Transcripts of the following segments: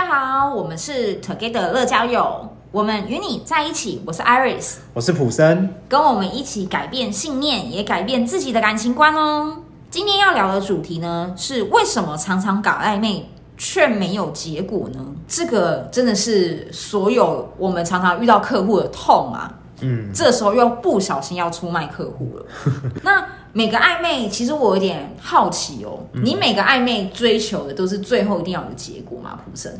家好，我们是 Together 乐交友，我们与你在一起。我是 Iris，我是普森，跟我们一起改变信念，也改变自己的感情观哦。今天要聊的主题呢，是为什么常常搞暧昧却没有结果呢？这个真的是所有我们常常遇到客户的痛啊。嗯，这时候又不小心要出卖客户了。那每个暧昧，其实我有点好奇哦。嗯、你每个暧昧追求的都是最后一定要有结果吗？普生？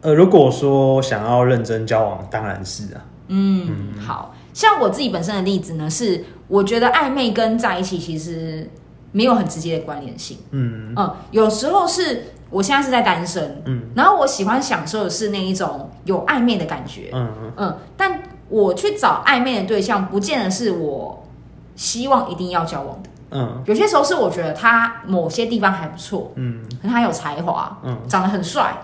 呃，如果说想要认真交往，当然是啊。嗯，嗯好像我自己本身的例子呢，是我觉得暧昧跟在一起其实没有很直接的关联性。嗯嗯，有时候是我现在是在单身，嗯，然后我喜欢享受的是那一种有暧昧的感觉，嗯嗯嗯，但我去找暧昧的对象，不见得是我。希望一定要交往的，嗯，有些时候是我觉得他某些地方还不错，嗯，可能他有才华，嗯，长得很帅，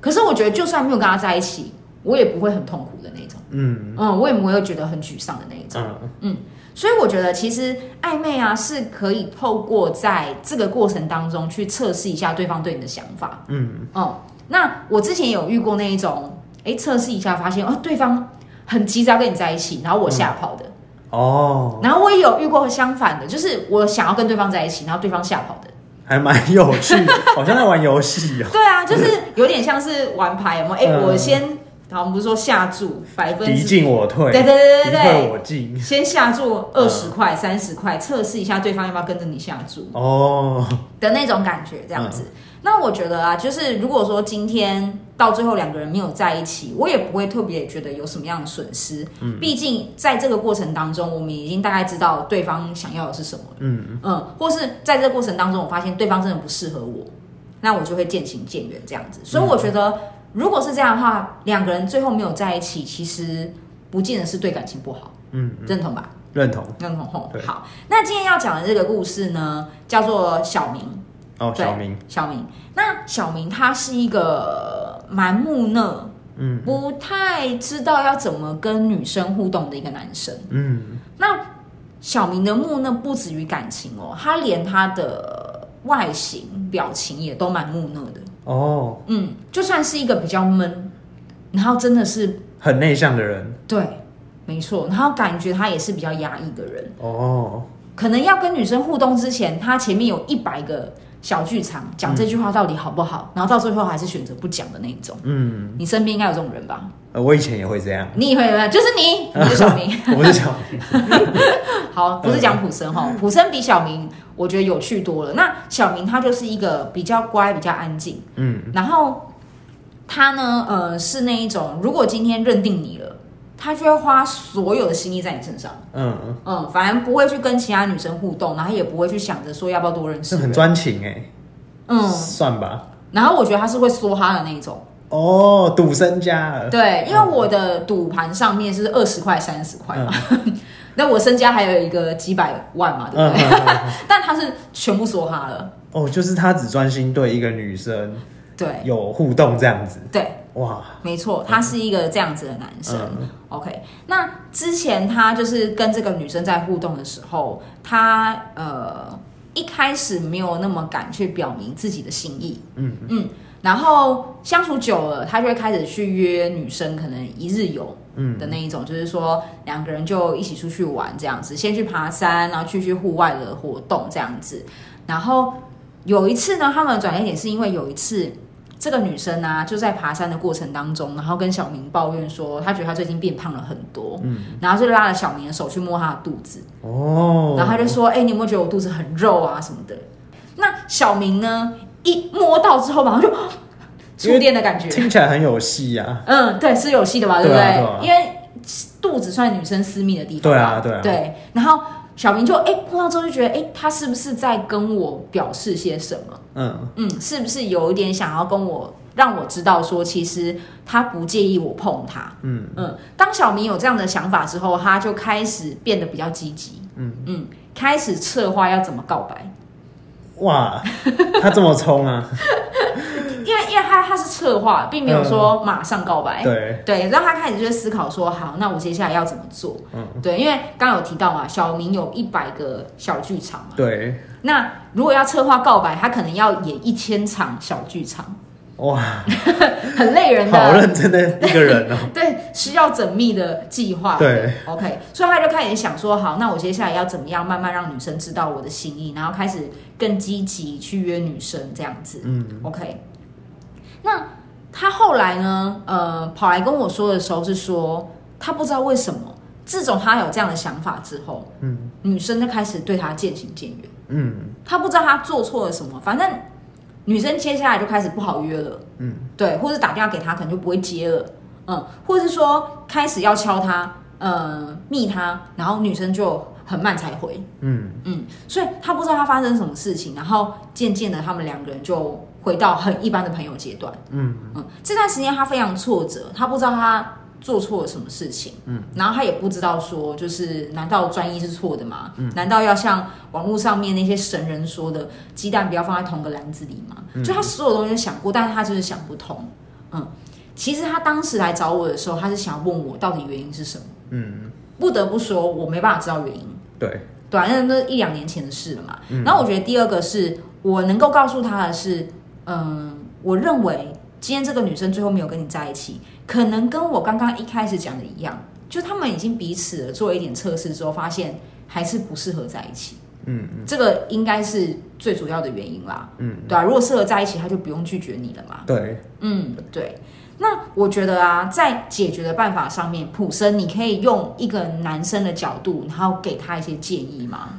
可是我觉得就算没有跟他在一起，我也不会很痛苦的那种，嗯。嗯，我也不会觉得很沮丧的那一种，嗯。嗯，所以我觉得其实暧昧啊是可以透过在这个过程当中去测试一下对方对你的想法，嗯。哦、嗯，那我之前有遇过那一种，哎，测试一下发现哦，对方很急着要跟你在一起，然后我吓跑的。嗯哦，然后我也有遇过相反的，就是我想要跟对方在一起，然后对方吓跑的，还蛮有趣，好像在玩游戏哦。对啊，就是有点像是玩牌，有没有？哎、嗯，我先，好，我们不是说下注百分之敌进我退，对对对对对，我进，先下注二十块、三十块，测试一下对方要不要跟着你下注哦。的那种感觉，这样子。嗯。那我觉得啊，就是如果说今天到最后两个人没有在一起，我也不会特别觉得有什么样的损失。嗯，毕竟在这个过程当中，我们已经大概知道对方想要的是什么。嗯嗯，或是在这个过程当中，我发现对方真的不适合我，那我就会渐行渐远这样子。所以我觉得，如果是这样的话，两个人最后没有在一起，其实不见得是对感情不好。嗯，认同吧？认同，认同。吼，好。那今天要讲的这个故事呢，叫做小明。哦，小明，小明，那小明他是一个蛮木讷，嗯，不太知道要怎么跟女生互动的一个男生，嗯，那小明的木讷不止于感情哦，他连他的外形、表情也都蛮木讷的。哦，嗯，就算是一个比较闷，然后真的是很内向的人，对，没错，然后感觉他也是比较压抑的人。哦，可能要跟女生互动之前，他前面有一百个。小剧场讲这句话到底好不好？嗯、然后到最后还是选择不讲的那一种。嗯，你身边应该有这种人吧？呃，我以前也会这样。你也会吗？就是你，你是小明，我是小明。好，不是讲普生哈，普生比小明我觉得有趣多了。那小明他就是一个比较乖、比较安静。嗯，然后他呢，呃，是那一种，如果今天认定你了。他就会花所有的心意在你身上，嗯嗯，反而不会去跟其他女生互动，然后也不会去想着说要不要多认识。是很专情哎，嗯，算吧。然后我觉得他是会梭哈的那一种。哦，赌身家。对，因为我的赌盘上面是二十块、三十块嘛，那我身家还有一个几百万嘛，对不对？但他是全部梭哈了。哦，就是他只专心对一个女生，对，有互动这样子。对。哇，没错，他是一个这样子的男生。嗯、OK，那之前他就是跟这个女生在互动的时候，他呃一开始没有那么敢去表明自己的心意。嗯嗯，然后相处久了，他就会开始去约女生，可能一日游的那一种，嗯、就是说两个人就一起出去玩这样子，先去爬山，然后去去户外的活动这样子。然后有一次呢，他们的转捩点是因为有一次。这个女生啊，就在爬山的过程当中，然后跟小明抱怨说，她觉得她最近变胖了很多，嗯，然后就拉了小明的手去摸她的肚子，哦，然后她就说，哎、欸，你有没有觉得我肚子很肉啊什么的？那小明呢，一摸到之后马上就触电的感觉，听起来很有戏呀、啊，嗯，对，是有戏的吧，对不对？对啊对啊、因为肚子算女生私密的地方，对啊，对啊，对，然后。小明就哎碰到之后就觉得哎，他是不是在跟我表示些什么？嗯嗯，是不是有一点想要跟我让我知道说，其实他不介意我碰他？嗯嗯。当小明有这样的想法之后，他就开始变得比较积极。嗯嗯，开始策划要怎么告白。哇，他这么冲啊！策划，并没有说马上告白，嗯、对对，让他开始就是思考说，好，那我接下来要怎么做？嗯，对，因为刚刚有提到嘛，小明有一百个小剧场嘛，对，那如果要策划告白，他可能要演一千场小剧场，哇，很累人的，好认真的一个人哦。对，需要缜密的计划。对，OK，所以他就开始想说，好，那我接下来要怎么样慢慢让女生知道我的心意，然后开始更积极去约女生这样子。嗯，OK。那他后来呢？呃，跑来跟我说的时候是说，他不知道为什么，自从他有这样的想法之后，嗯，女生就开始对他渐行渐远。嗯，他不知道他做错了什么，反正。女生接下来就开始不好约了，嗯，对，或者打电话给他可能就不会接了，嗯，或者是说开始要敲他，呃，密他，然后女生就很慢才回，嗯嗯，所以他不知道他发生什么事情，然后渐渐的他们两个人就回到很一般的朋友阶段，嗯嗯，这段时间他非常挫折，他不知道他。做错了什么事情？嗯，然后他也不知道说，就是难道专一是错的吗？嗯，难道要像网络上面那些神人说的，鸡蛋不要放在同个篮子里吗？嗯，就他所有东西都想过，但是他就是想不通。嗯，其实他当时来找我的时候，他是想要问我到底原因是什么？嗯，不得不说，我没办法知道原因。对，对啊，那那一两年前的事了嘛。嗯，然后我觉得第二个是我能够告诉他的是，嗯，我认为今天这个女生最后没有跟你在一起。可能跟我刚刚一开始讲的一样，就他们已经彼此做一点测试之后，发现还是不适合在一起。嗯，嗯，这个应该是最主要的原因啦。嗯，对啊，如果适合在一起，他就不用拒绝你了嘛。对，嗯，对。那我觉得啊，在解决的办法上面，普生，你可以用一个男生的角度，然后给他一些建议吗？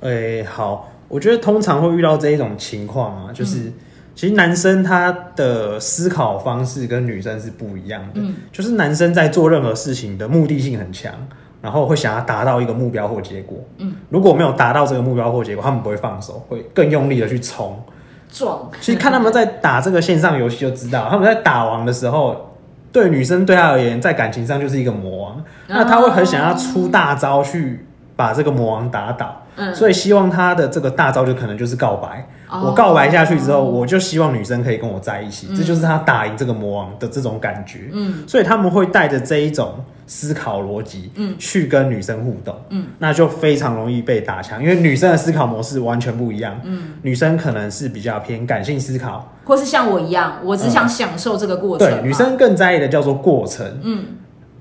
哎、欸，好，我觉得通常会遇到这一种情况啊，就是。嗯其实男生他的思考方式跟女生是不一样的，嗯，就是男生在做任何事情的目的性很强，然后会想要达到一个目标或结果，嗯，如果没有达到这个目标或结果，他们不会放手，会更用力的去冲。撞。其实看他们在打这个线上游戏就知道，他们在打王的时候，对女生对他而言，在感情上就是一个魔王，那他会很想要出大招去把这个魔王打倒，嗯，所以希望他的这个大招就可能就是告白。我告白下去之后，我就希望女生可以跟我在一起，这就是他打赢这个魔王的这种感觉。嗯，所以他们会带着这一种思考逻辑，嗯，去跟女生互动，嗯，那就非常容易被打枪，因为女生的思考模式完全不一样。嗯，女生可能是比较偏感性思考，或是像我一样，我只想享受这个过程。对，女生更在意的叫做过程。嗯。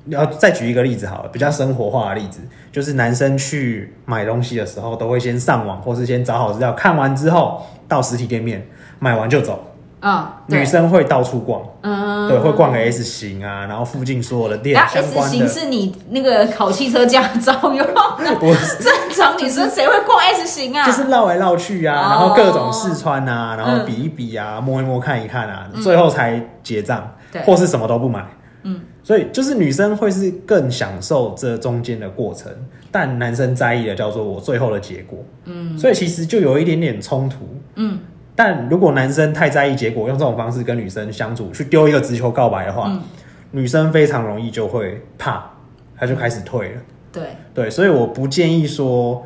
要再举一个例子好了，比较生活化的例子，就是男生去买东西的时候，都会先上网，或是先找好资料，看完之后到实体店面买完就走。啊、哦，女生会到处逛，嗯，对，会逛个 S 型啊，然后附近所有的店相关的。S 型是你那个考汽车驾照用的？我正常女生谁会逛 S 型啊？就是绕来绕去啊，然后各种试穿啊，然后比一比啊，摸一摸看一看啊，最后才结账，对，或是什么都不买。嗯，所以就是女生会是更享受这中间的过程，但男生在意的叫做我最后的结果。嗯，所以其实就有一点点冲突。嗯，但如果男生太在意结果，用这种方式跟女生相处，去丢一个直球告白的话，嗯，女生非常容易就会怕，她就开始退了。对对，所以我不建议说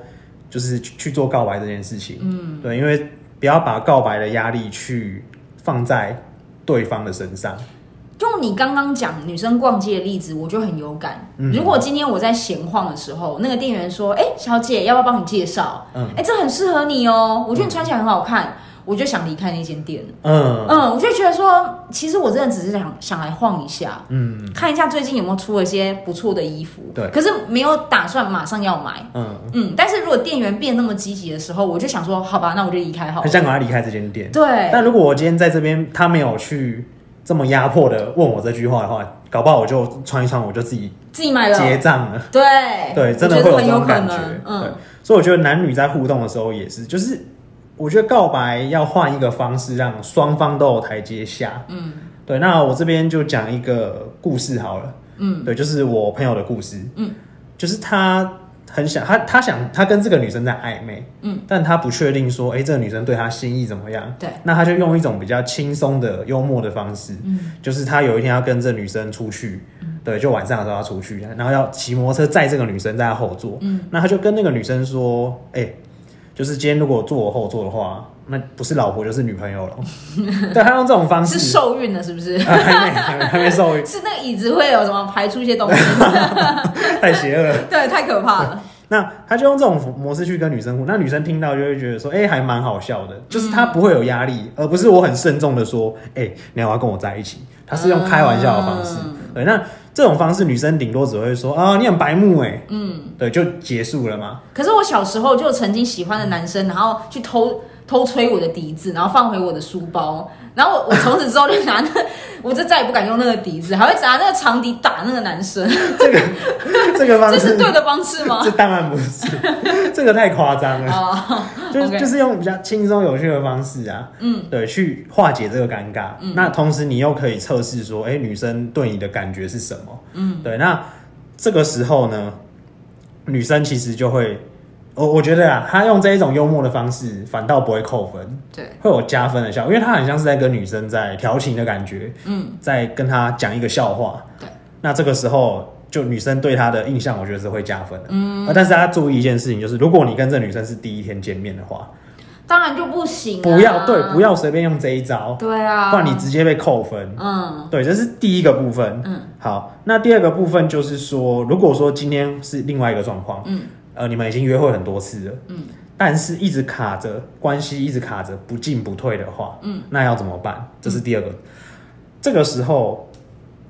就是去做告白这件事情。嗯，对，因为不要把告白的压力去放在对方的身上。用你刚刚讲女生逛街的例子，我就很有感。嗯、如果今天我在闲晃的时候，那个店员说：“哎、欸，小姐，要不要帮你介绍？”嗯，哎、欸，这很适合你哦、喔，我觉得你穿起来很好看，嗯、我就想离开那间店。嗯嗯，我就觉得说，其实我真的只是想想来晃一下，嗯，看一下最近有没有出了一些不错的衣服。对，可是没有打算马上要买。嗯嗯，但是如果店员变那么积极的时候，我就想说，好吧，那我就离开好了。很想赶快离开这间店。对，但如果我今天在这边，他没有去。这么压迫的问我这句话的话，搞不好我就穿一穿，我就自己自己买了结账了。对对，真的会有这种感觉。嗯，对，所以我觉得男女在互动的时候也是，就是我觉得告白要换一个方式，让双方都有台阶下。嗯，对。那我这边就讲一个故事好了。嗯，对，就是我朋友的故事。嗯，就是他。很想他，他想他跟这个女生在暧昧，嗯，但他不确定说，哎、欸，这个女生对他心意怎么样？对，那他就用一种比较轻松的、幽默的方式，嗯，就是他有一天要跟这女生出去，嗯，对，就晚上的时候要出去，然后要骑摩托车载这个女生在他后座，嗯，那他就跟那个女生说，哎、欸，就是今天如果坐我后座的话。那不是老婆就是女朋友了，对，他用这种方式是受孕了，是不是？啊、还没还没还没受孕，是那个椅子会有什么排出一些东西？太邪恶了，对，太可怕了。那他就用这种模式去跟女生互，那女生听到就会觉得说，哎、欸，还蛮好笑的，就是他不会有压力，嗯、而不是我很慎重的说，哎、欸，你要跟我在一起？他是用开玩笑的方式，嗯、对，那这种方式女生顶多只会说，啊，你很白目哎，嗯，对，就结束了嘛。可是我小时候就曾经喜欢的男生，然后去偷偷吹我的笛子，然后放回我的书包。然后我我从此之后就拿那，我就再也不敢用那个笛子，还会拿那个长笛打那个男生。这个 这个方式，这是对的方式吗？这当然不是，这个太夸张了。Oh, 就是 okay. 就是用比较轻松有趣的方式啊，嗯，对，去化解这个尴尬。嗯，那同时你又可以测试说，哎，女生对你的感觉是什么？嗯，对，那这个时候呢，女生其实就会。我我觉得啊，他用这一种幽默的方式，反倒不会扣分，对，会有加分的效果，因为他很像是在跟女生在调情的感觉，嗯，在跟他讲一个笑话，对，那这个时候就女生对他的印象，我觉得是会加分的，嗯，但是他注意一件事情，就是如果你跟这女生是第一天见面的话，当然就不行，啊，不要对，不要随便用这一招，对啊，不然你直接被扣分，嗯，对，这是第一个部分，嗯，好，那第二个部分就是说，如果说今天是另外一个状况，嗯。呃，你们已经约会很多次了，嗯，但是一直卡着关系，一直卡着不进不退的话，嗯，那要怎么办？这是第二个。嗯、这个时候，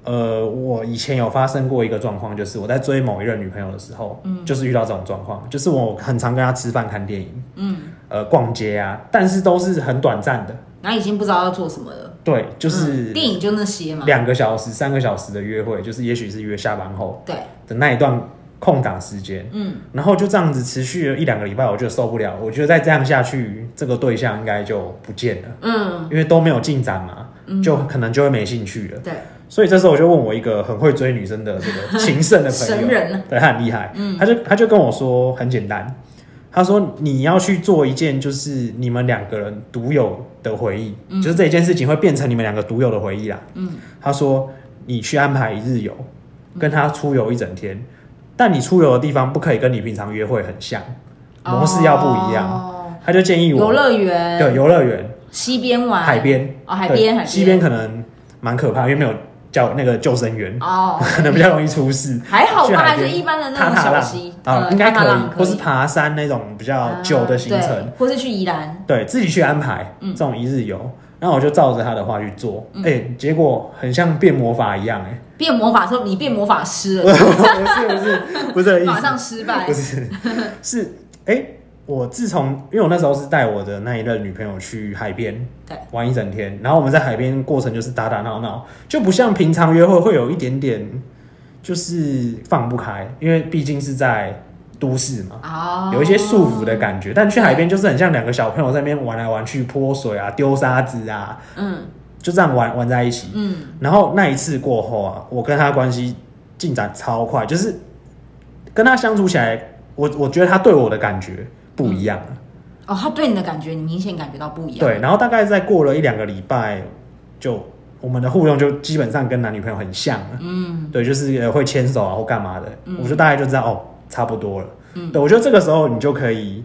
呃，我以前有发生过一个状况，就是我在追某一任女朋友的时候，嗯，就是遇到这种状况，就是我很常跟她吃饭、看电影，嗯，呃，逛街啊，但是都是很短暂的，那已经不知道要做什么了。对，就是、嗯、电影就那些嘛，两个小时、三个小时的约会，就是也许是约下班后，对的那一段。空档时间，嗯，然后就这样子持续了一两个礼拜，我就受不了。我觉得再这样下去，这个对象应该就不见了，嗯，因为都没有进展嘛，嗯，就可能就会没兴趣了。对，所以这时候我就问我一个很会追女生的这个情圣的朋友，神人，对，他很厉害，嗯，他就他就跟我说很简单，他说你要去做一件就是你们两个人独有的回忆，嗯，就是这一件事情会变成你们两个独有的回忆啦，嗯，他说你去安排一日游，跟他出游一整天。但你出游的地方不可以跟你平常约会很像，模式要不一样。Oh, 他就建议我游乐园，对，游乐园，西边玩，海边。哦，海边，海边，溪边可能蛮可怕，因为没有叫那个救生员哦，oh. 可能比较容易出事。还好吧，还是一般的那种小溪。啊，应该可以，或是爬山那种比较久的行程，啊、或是去宜兰，对自己去安排这种一日游。嗯然后我就照着他的话去做，哎、嗯。欸，结果很像变魔法一样、欸，哎，变魔法说你变魔法师了，不是不是不是马上失败，不是是哎、欸，我自从因为我那时候是带我的那一任女朋友去海边，对，玩一整天，然后我们在海边过程就是打打闹闹，就不像平常约会会有一点点就是放不开，因为毕竟是在。都市嘛，oh, 有一些束缚的感觉，但去海边就是很像两个小朋友在那边玩来玩去，泼水啊，丢沙子啊，嗯，就这样玩玩在一起，嗯，然后那一次过后啊，我跟他关系进展超快，就是跟他相处起来，我我觉得他对我的感觉不一样了。哦，他对你的感觉，你明显感觉到不一样。对，然后大概再过了一两个礼拜，就我们的互动就基本上跟男女朋友很像了。嗯，对，就是会牵手啊或干嘛的，嗯，我就大概就知道哦。差不多了，嗯，对，我觉得这个时候你就可以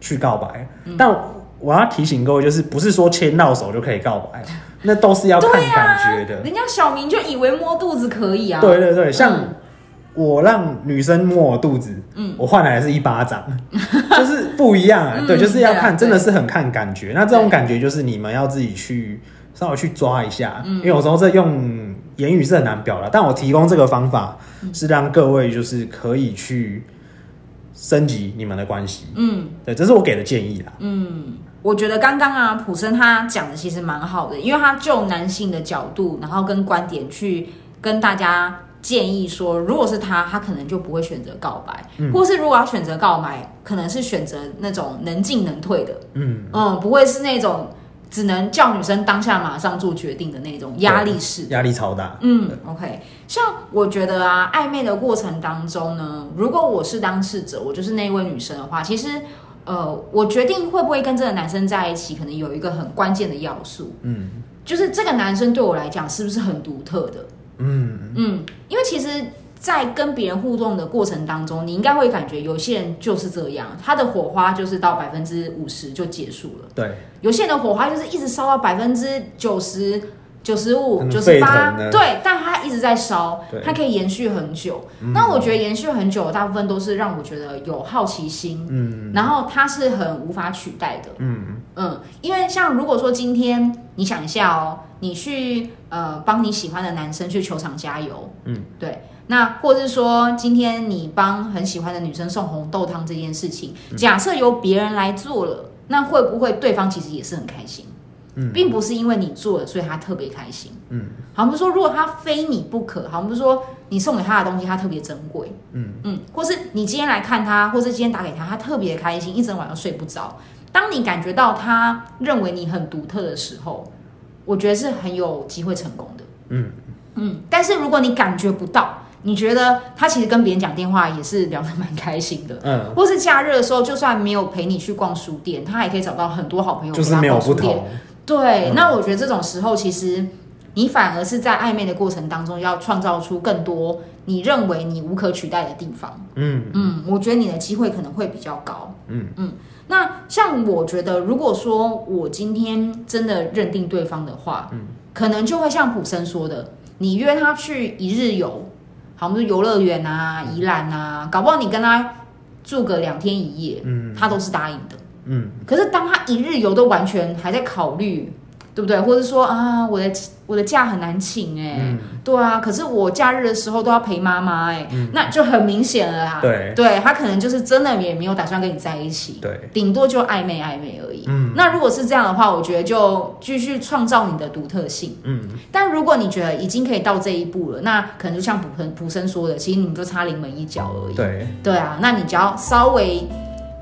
去告白，嗯，但我要提醒各位，就是不是说牵到手就可以告白，那都是要看感觉的。啊，人家小明就以为摸肚子可以啊，对对对，像我让女生摸我肚子，嗯，我换来的是一巴掌，就是不一样啊，嗯，对，就是要看，真的是很看感觉。那这种感觉就是你们要自己去稍微去抓一下，因为有时候这用言语是很难表达，但我提供这个方法。是让各位就是可以去升级你们的关系，嗯，对，这是我给的建议啦。嗯，我觉得刚刚啊，普森他讲的其实蛮好的，因为他就男性的角度，然后跟观点去跟大家建议说，如果是他，他可能就不会选择告白，嗯，或是如果要选择告白，可能是选择那种能进能退的，嗯嗯，不会是那种。只能叫女生当下马上做决定的那种压力式，压力超大。嗯，OK。像我觉得啊，暧昧的过程当中呢，如果我是当事者，我就是那位女生的话，其实，呃，我决定会不会跟这个男生在一起，可能有一个很关键的要素，嗯，就是这个男生对我来讲是不是很独特的？嗯嗯，因为其实。在跟别人互动的过程当中，你应该会感觉有些人就是这样，他的火花就是到百分之五十就结束了。对，有些人的火花就是一直烧到百分之九十，九十五、九十八，对，但它一直在烧，它可以延续很久。嗯、那我觉得延续很久，大部分都是让我觉得有好奇心，嗯，然后它是很无法取代的，嗯。嗯，因为像如果说今天你想一下哦，你去呃帮你喜欢的男生去球场加油，嗯，对，那或者是说今天你帮很喜欢的女生送红豆汤这件事情，假设由别人来做了，那会不会对方其实也是很开心？嗯并不是因为你做了，所以他特别开心。嗯，好，我们说，如果他非你不可，好，我们说你送给他的东西，他特别珍贵。嗯嗯，或是你今天来看他，或是今天打给他，他特别开心，一整晚都睡不着。当你感觉到他认为你很独特的时候，我觉得是很有机会成功的。嗯嗯，但是如果你感觉不到，你觉得他其实跟别人讲电话也是聊得蛮开心的。嗯，或是假日的时候，就算没有陪你去逛书店，他也可以找到很多好朋友就是没有书店。对，那我觉得这种时候，其实你反而是在暧昧的过程当中，要创造出更多你认为你无可取代的地方。嗯嗯，我觉得你的机会可能会比较高。嗯嗯，那像我觉得，如果说我今天真的认定对方的话，嗯，可能就会像普生说的，你约他去一日游，好，我们说游乐园啊、宜兰啊，搞不好你跟他住个两天一夜，嗯，他都是答应的。嗯，可是当他一日游都完全还在考虑，对不对？或者说啊，我的我的假很难请哎、欸，嗯、对啊，可是我假日的时候都要陪妈妈哎，嗯、那就很明显了啊。对，对他可能就是真的也没有打算跟你在一起，对，顶多就暧昧暧昧而已。嗯，那如果是这样的话，我觉得就继续创造你的独特性。嗯，但如果你觉得已经可以到这一步了，那可能就像普普生说的，其实你们就差临门一脚而已。对，对啊，那你只要稍微。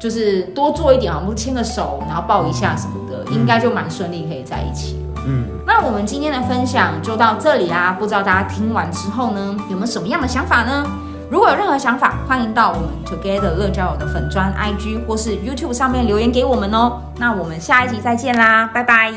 就是多做一点，我们牵个手，然后抱一下什么的，应该就蛮顺利可以在一起。嗯，那我们今天的分享就到这里啦。不知道大家听完之后呢，有没有什么样的想法呢？如果有任何想法，欢迎到我们 Together 乐交友的粉专 IG 或是 YouTube 上面留言给我们哦。那我们下一集再见啦，拜拜。